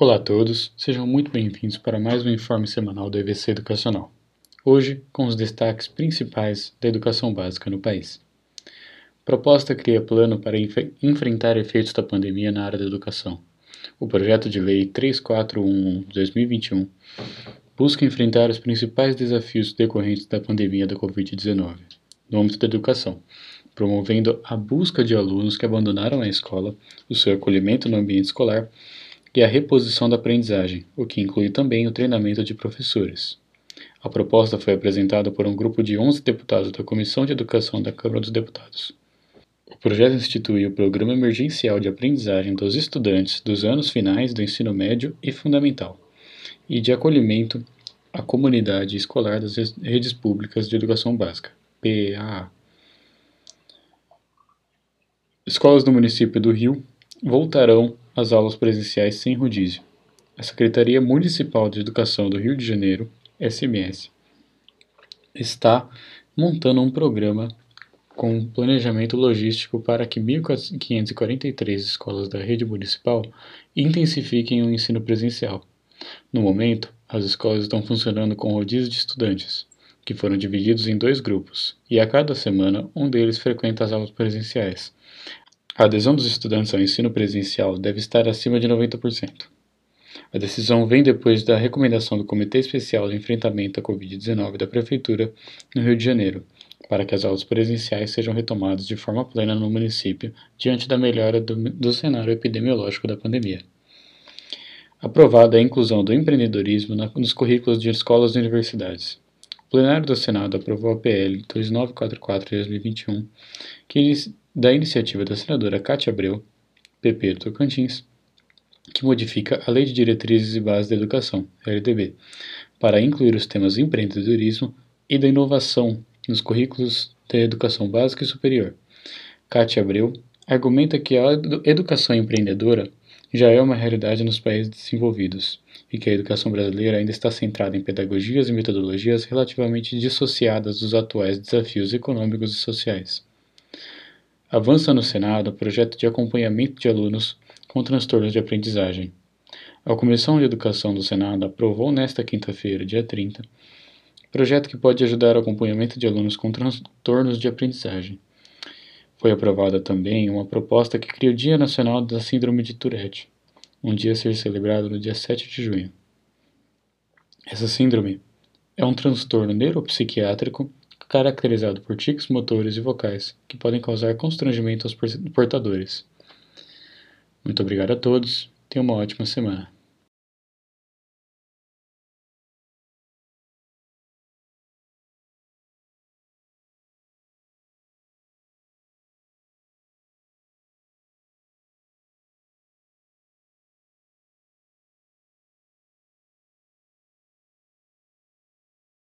Olá a todos, sejam muito bem-vindos para mais um informe semanal do EVC Educacional. Hoje, com os destaques principais da educação básica no país. Proposta cria plano para enf enfrentar efeitos da pandemia na área da educação. O projeto de lei 3411 de 2021 busca enfrentar os principais desafios decorrentes da pandemia da Covid-19 no âmbito da educação, promovendo a busca de alunos que abandonaram a escola, o seu acolhimento no ambiente escolar e a reposição da aprendizagem, o que inclui também o treinamento de professores. A proposta foi apresentada por um grupo de 11 deputados da Comissão de Educação da Câmara dos Deputados. O projeto institui o Programa Emergencial de Aprendizagem dos Estudantes dos anos finais do ensino médio e fundamental e de acolhimento à comunidade escolar das redes públicas de educação básica, PAA. Escolas do município do Rio voltarão as aulas presenciais sem rodízio. A Secretaria Municipal de Educação do Rio de Janeiro, SMS, está montando um programa com planejamento logístico para que 1.543 escolas da rede municipal intensifiquem o ensino presencial. No momento, as escolas estão funcionando com rodízio de estudantes, que foram divididos em dois grupos, e a cada semana um deles frequenta as aulas presenciais, a adesão dos estudantes ao ensino presencial deve estar acima de 90%. A decisão vem depois da recomendação do Comitê Especial de Enfrentamento à Covid-19 da Prefeitura no Rio de Janeiro, para que as aulas presenciais sejam retomadas de forma plena no município diante da melhora do, do cenário epidemiológico da pandemia. Aprovada a inclusão do empreendedorismo na, nos currículos de escolas e universidades. O plenário do Senado aprovou a PL 2944 de 2021, que da iniciativa da senadora Cátia Abreu, PP do Tocantins, que modifica a Lei de Diretrizes e Bases da Educação, LDB, para incluir os temas empreendedorismo e da inovação nos currículos da educação básica e superior. Cátia Abreu argumenta que a educação empreendedora já é uma realidade nos países desenvolvidos e que a educação brasileira ainda está centrada em pedagogias e metodologias relativamente dissociadas dos atuais desafios econômicos e sociais. Avança no Senado projeto de acompanhamento de alunos com transtornos de aprendizagem. A Comissão de Educação do Senado aprovou nesta quinta-feira, dia 30, projeto que pode ajudar o acompanhamento de alunos com transtornos de aprendizagem. Foi aprovada também uma proposta que cria o Dia Nacional da Síndrome de Tourette, um dia a ser celebrado no dia 7 de junho. Essa síndrome é um transtorno neuropsiquiátrico caracterizado por tiques motores e vocais que podem causar constrangimento aos portadores. Muito obrigado a todos, tenham uma ótima semana.